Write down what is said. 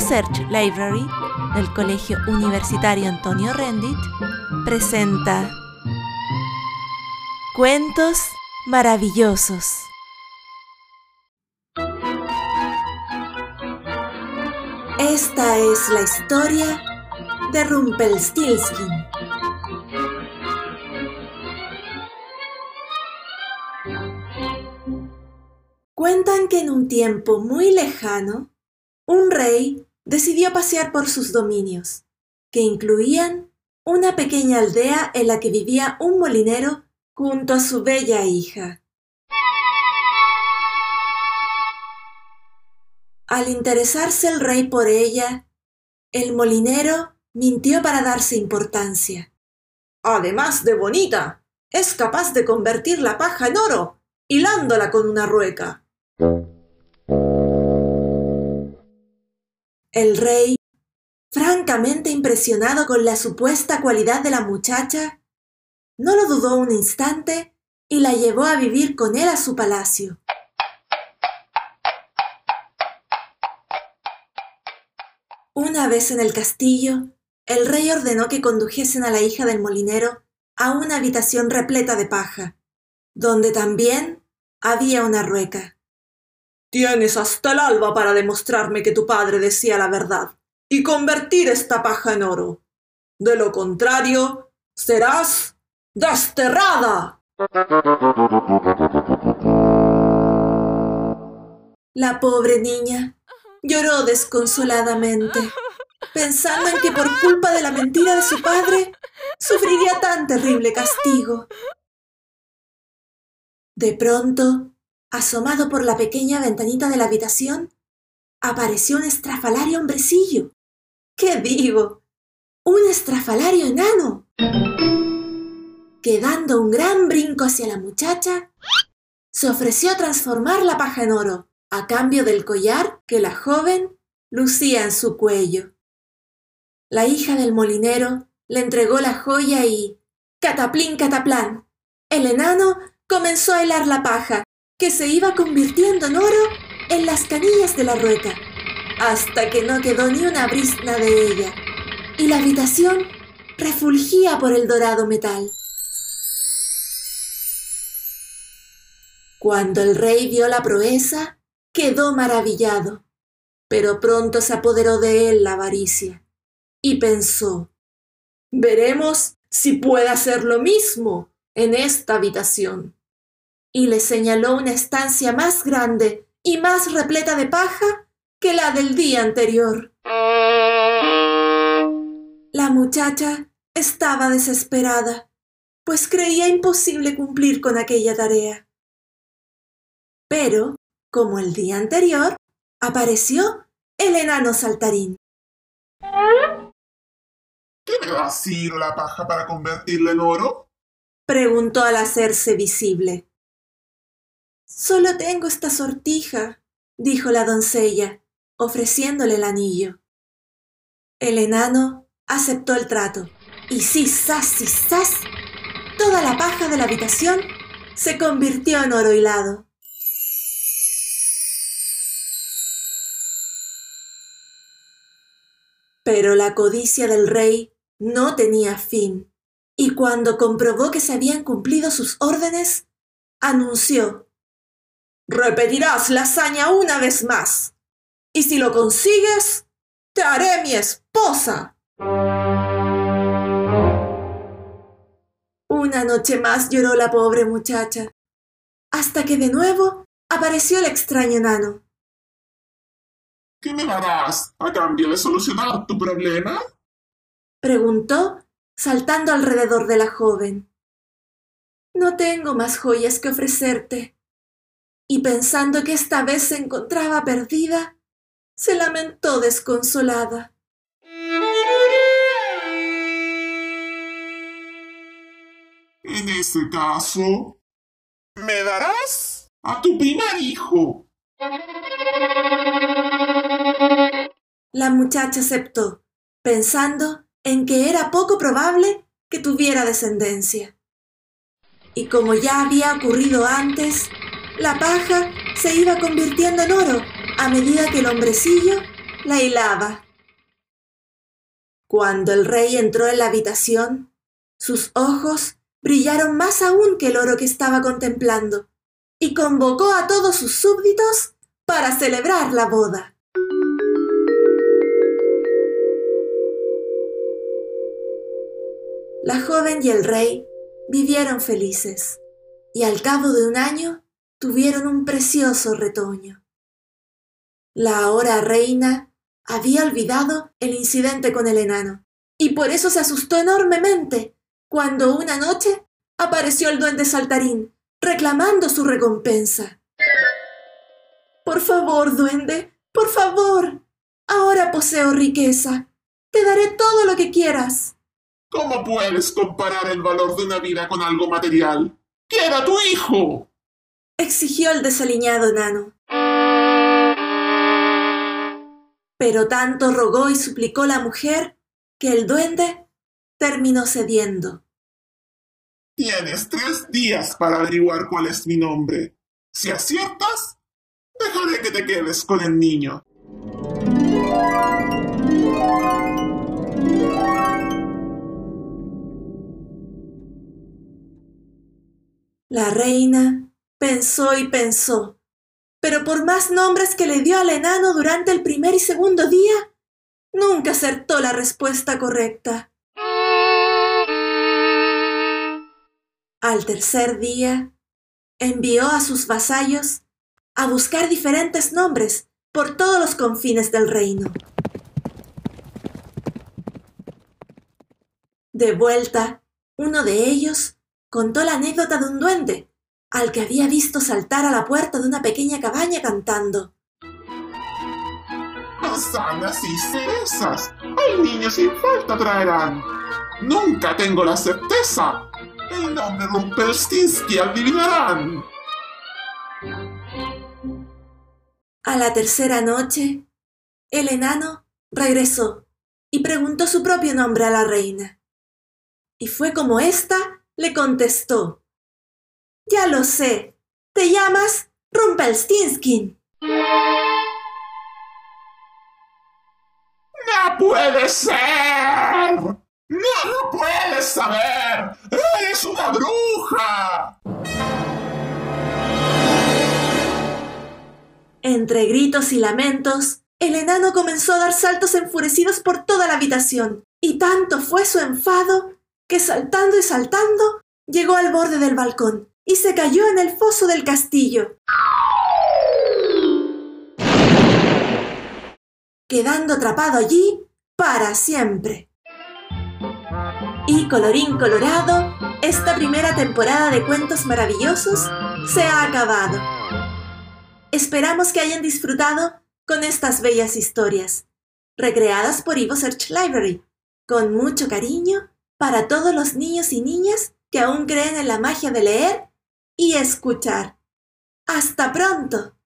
Search Library del Colegio Universitario Antonio Rendich presenta Cuentos maravillosos. Esta es la historia de Rumpelstiltskin. Cuentan que en un tiempo muy lejano, un rey decidió pasear por sus dominios, que incluían una pequeña aldea en la que vivía un molinero junto a su bella hija. Al interesarse el rey por ella, el molinero mintió para darse importancia. Además de bonita, es capaz de convertir la paja en oro, hilándola con una rueca. El rey, francamente impresionado con la supuesta cualidad de la muchacha, no lo dudó un instante y la llevó a vivir con él a su palacio. Una vez en el castillo, el rey ordenó que condujesen a la hija del molinero a una habitación repleta de paja, donde también había una rueca. Tienes hasta el alba para demostrarme que tu padre decía la verdad y convertir esta paja en oro. De lo contrario, serás desterrada. La pobre niña lloró desconsoladamente, pensando en que por culpa de la mentira de su padre sufriría tan terrible castigo. De pronto, asomado por la pequeña ventanita de la habitación, apareció un estrafalario hombrecillo. ¿Qué digo? Un estrafalario enano. Que dando un gran brinco hacia la muchacha, se ofreció a transformar la paja en oro, a cambio del collar que la joven lucía en su cuello. La hija del molinero le entregó la joya y, cataplín cataplán, el enano comenzó a helar la paja que se iba convirtiendo en oro en las canillas de la rueca, hasta que no quedó ni una brisna de ella, y la habitación refulgía por el dorado metal. Cuando el rey vio la proeza, quedó maravillado, pero pronto se apoderó de él la avaricia, y pensó, veremos si puede hacer lo mismo en esta habitación y le señaló una estancia más grande y más repleta de paja que la del día anterior. La muchacha estaba desesperada, pues creía imposible cumplir con aquella tarea. Pero, como el día anterior, apareció el enano saltarín. ¿Qué me va a decir la paja para convertirla en oro? Preguntó al hacerse visible. Solo tengo esta sortija, dijo la doncella, ofreciéndole el anillo. El enano aceptó el trato, y ¡zas, zas! toda la paja de la habitación se convirtió en oro hilado. Pero la codicia del rey no tenía fin, y cuando comprobó que se habían cumplido sus órdenes, anunció Repetirás la hazaña una vez más. Y si lo consigues, te haré mi esposa. Una noche más lloró la pobre muchacha, hasta que de nuevo apareció el extraño nano. ¿Qué me darás a cambio de solucionar tu problema? preguntó, saltando alrededor de la joven. No tengo más joyas que ofrecerte, y pensando que esta vez se encontraba perdida, se lamentó desconsolada. En ese caso, me darás a tu primer hijo. La muchacha aceptó, pensando en que era poco probable que tuviera descendencia. Y como ya había ocurrido antes, la paja se iba convirtiendo en oro a medida que el hombrecillo la hilaba. Cuando el rey entró en la habitación, sus ojos brillaron más aún que el oro que estaba contemplando, y convocó a todos sus súbditos para celebrar la boda. La joven y el rey vivieron felices, y al cabo de un año tuvieron un precioso retoño. La ahora reina había olvidado el incidente con el enano, y por eso se asustó enormemente cuando una noche apareció el duende saltarín reclamando su recompensa. Por favor, duende, por favor. Ahora poseo riqueza. Te daré todo lo que quieras. ¿Cómo puedes comparar el valor de una vida con algo material? ¡Quiera tu hijo! Exigió el desaliñado enano. Pero tanto rogó y suplicó la mujer que el duende terminó cediendo. Tienes tres días para averiguar cuál es mi nombre. Si aciertas, dejaré que te quedes con el niño. La reina pensó y pensó, pero por más nombres que le dio al enano durante el primer y segundo día, nunca acertó la respuesta correcta. Al tercer día, envió a sus vasallos a buscar diferentes nombres por todos los confines del reino. De vuelta, uno de ellos contó la anécdota de un duende al que había visto saltar a la puerta de una pequeña cabaña cantando. Manzanas y cerezas, al niño sin falta traerán. Nunca tengo la certeza. El nombre Rumpelstiltskin adivinarán. A la tercera noche, el enano regresó y preguntó su propio nombre a la reina. Y fue como ésta le contestó. Ya lo sé, te llamas Rumpelstiltskin. ¡No puede ser! ¡No lo puedes saber! ¡Eres una bruja! Entre gritos y lamentos, el enano comenzó a dar saltos enfurecidos por toda la habitación, y tanto fue su enfado que saltando y saltando llegó al borde del balcón y se cayó en el foso del castillo. quedando atrapado allí para siempre. Y colorín colorado, esta primera temporada de cuentos maravillosos se ha acabado. Esperamos que hayan disfrutado con estas bellas historias, recreadas por Ivo Search Library, con mucho cariño para todos los niños y niñas que aún creen en la magia de leer y escuchar. ¡Hasta pronto!